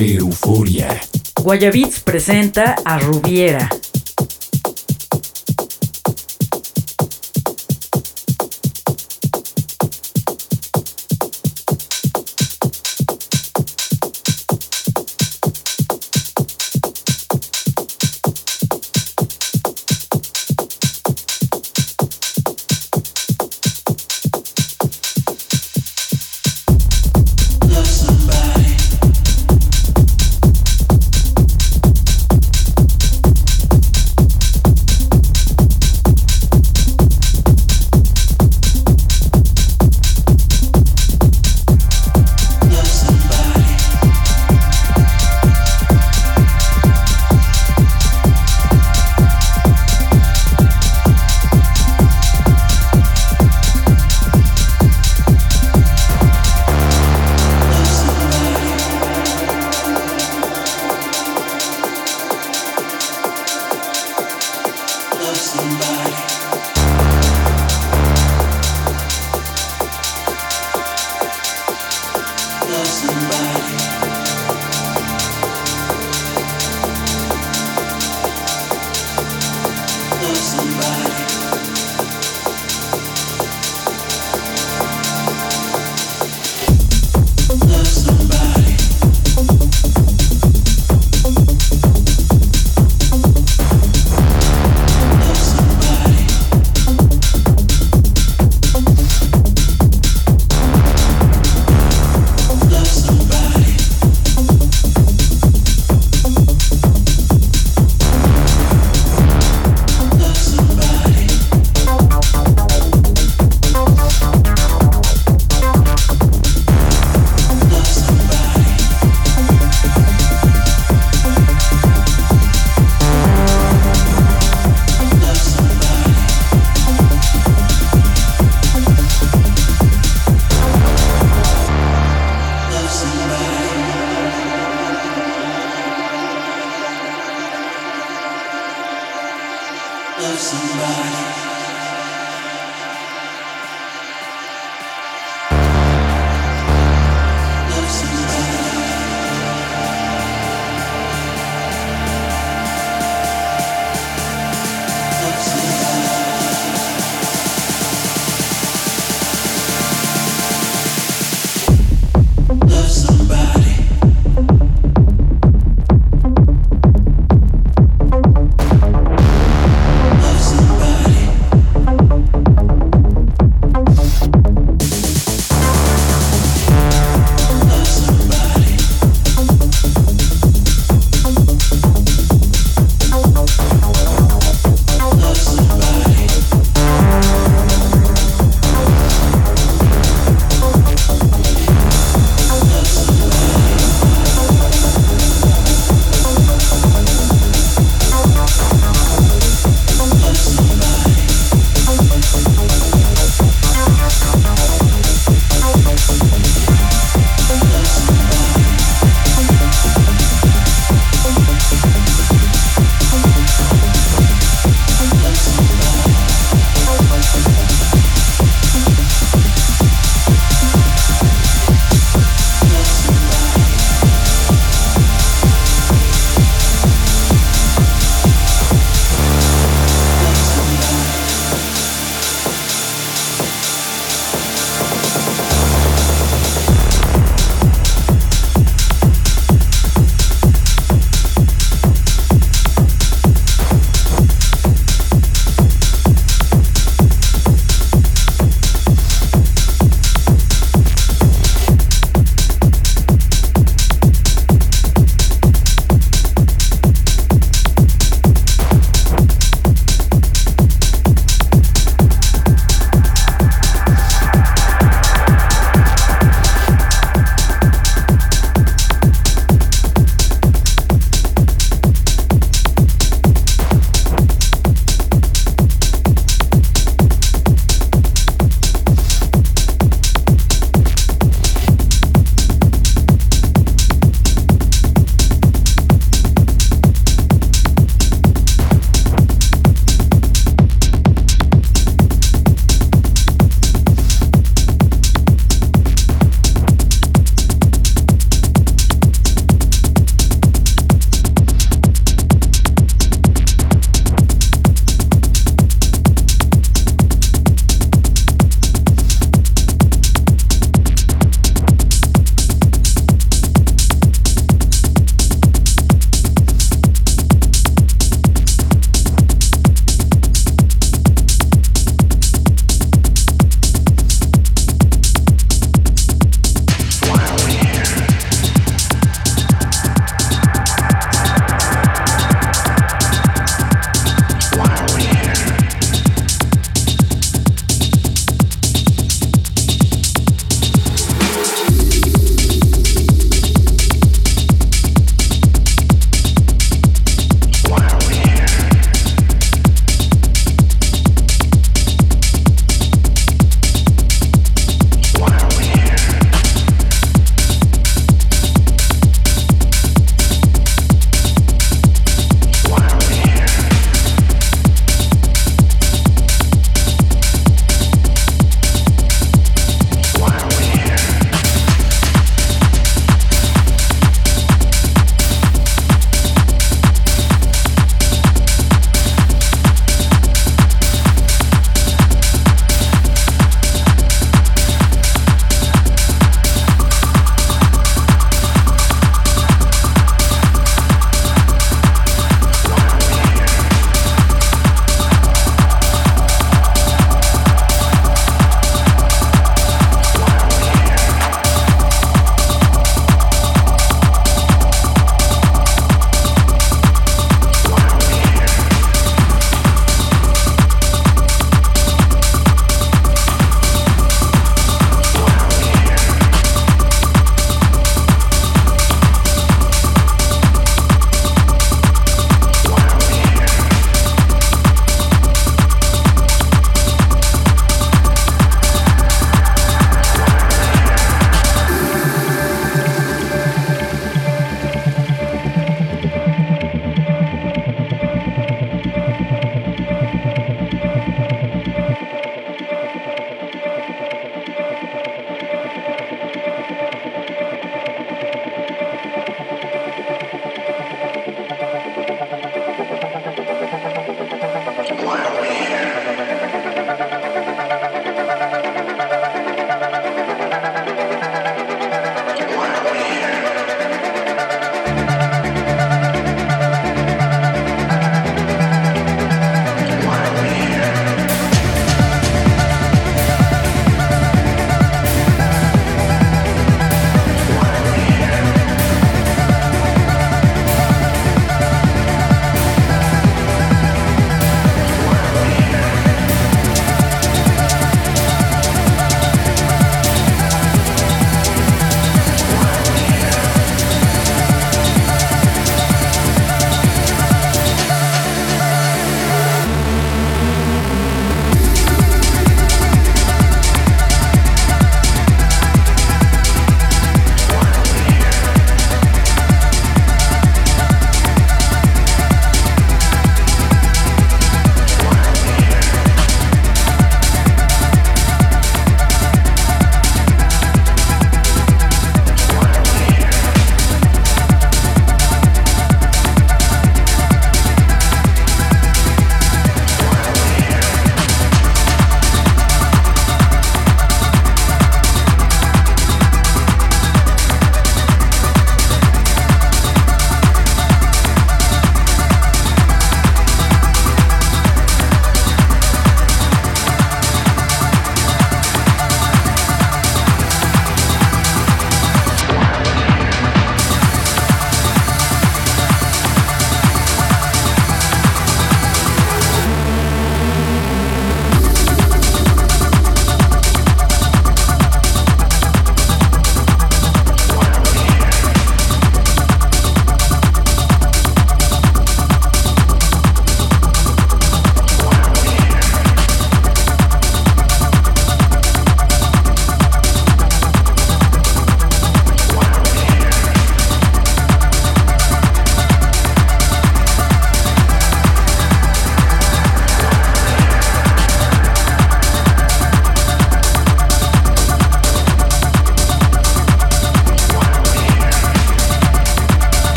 Euforia. Guayabits presenta a Rubiera.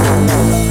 Música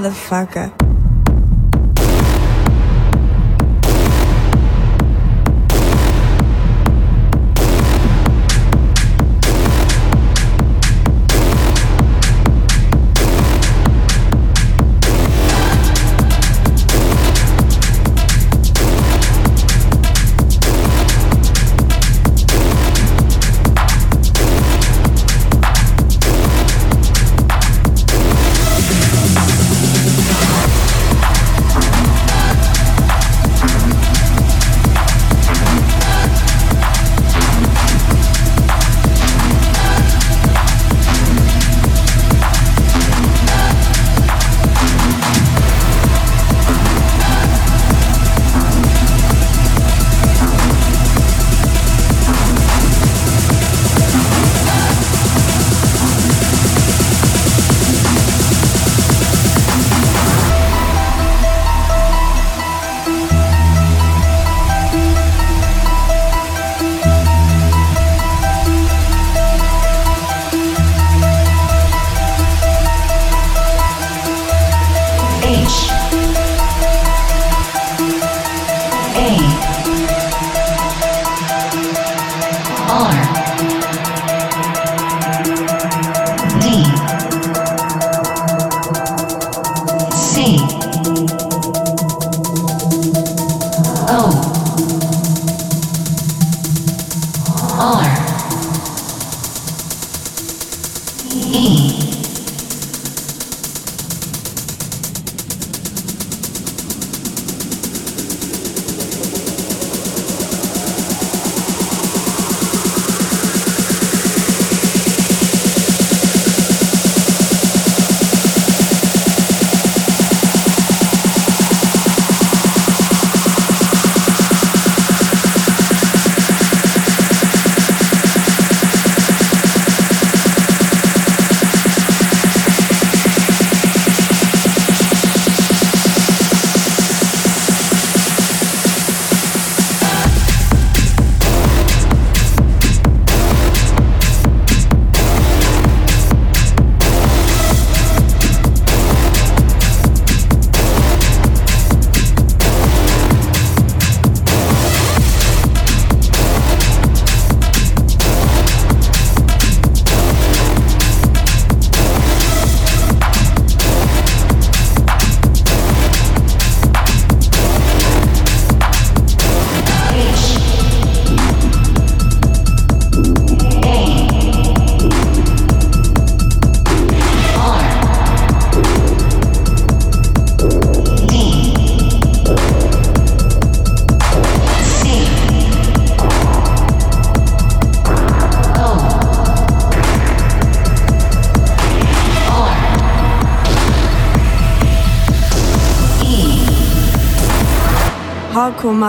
motherfucker.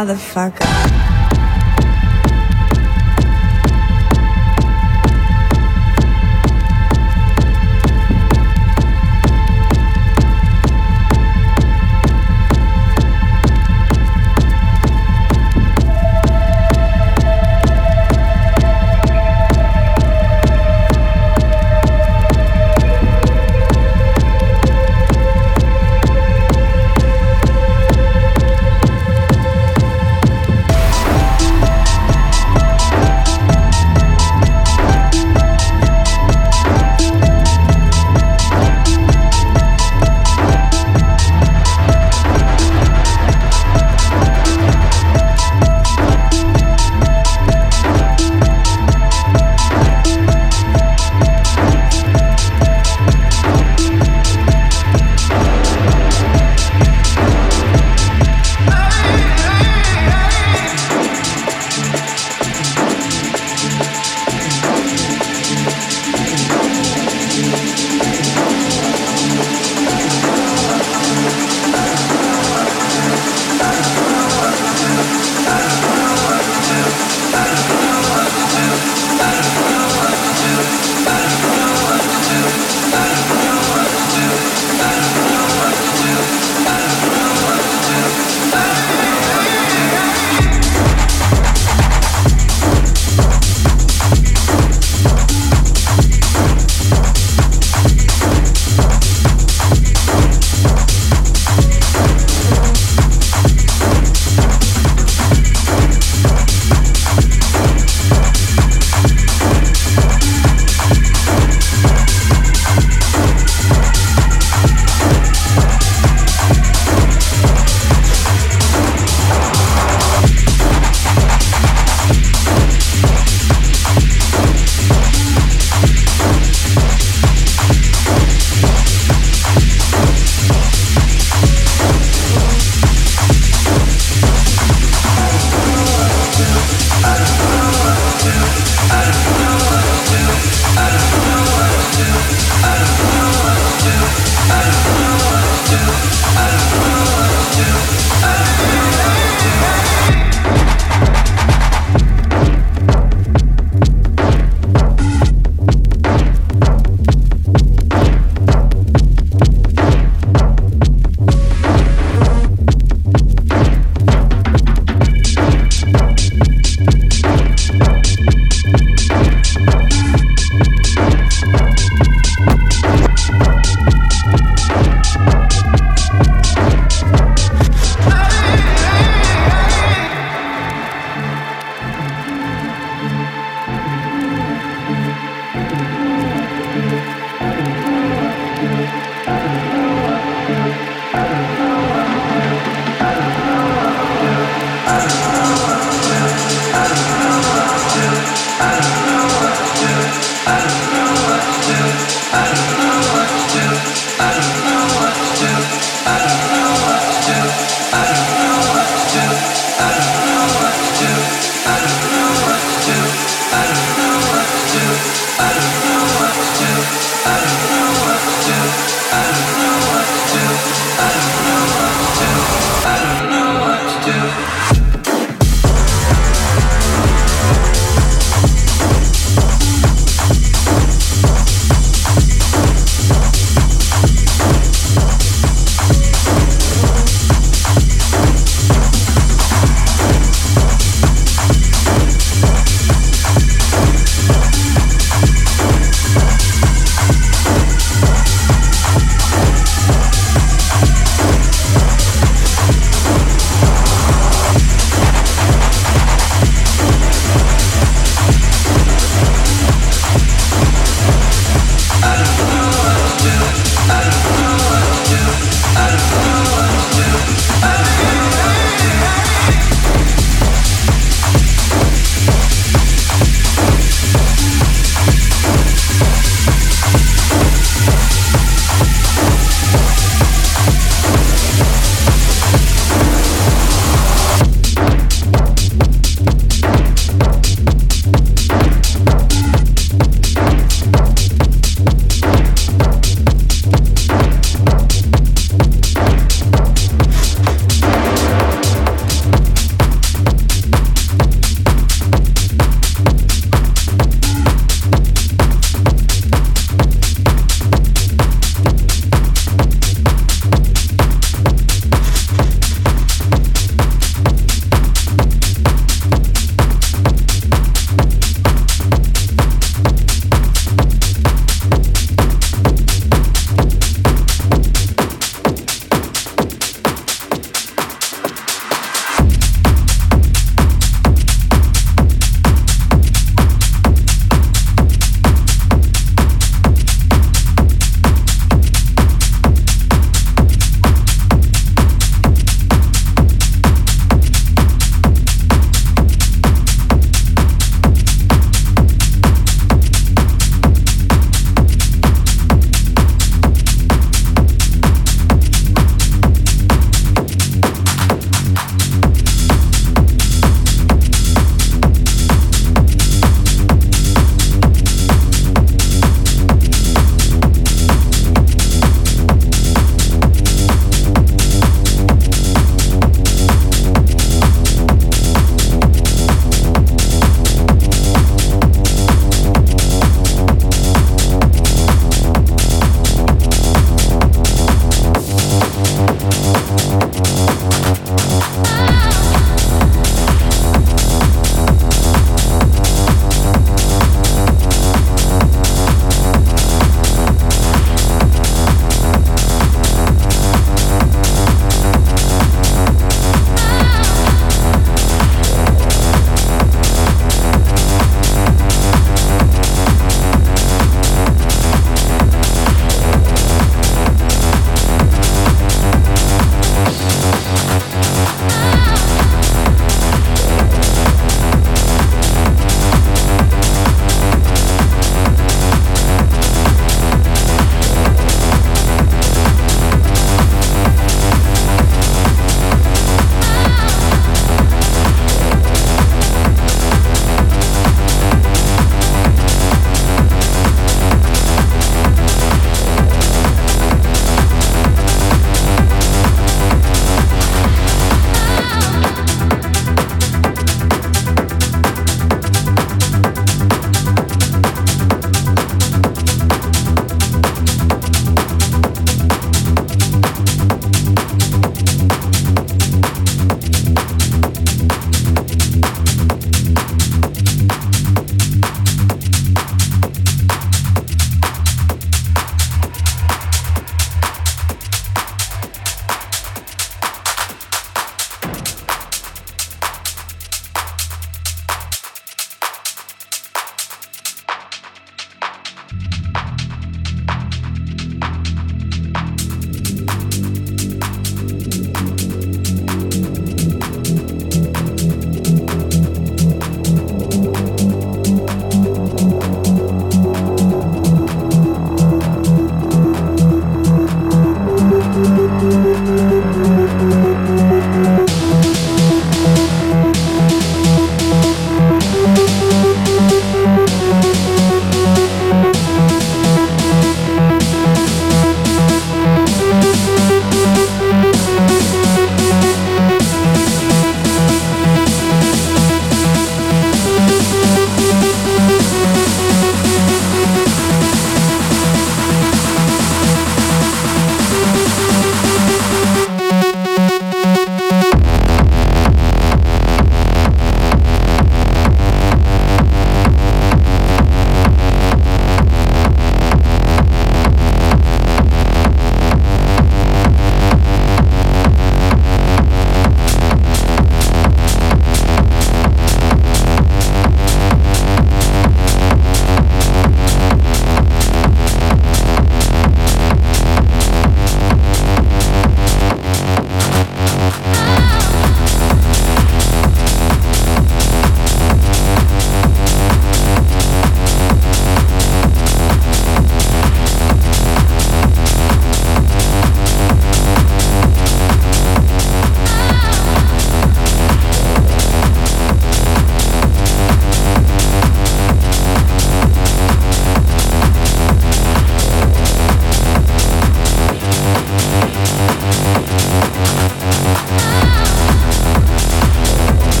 Motherfucker.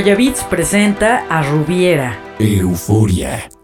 Guayabits presenta a Rubiera. Euforia.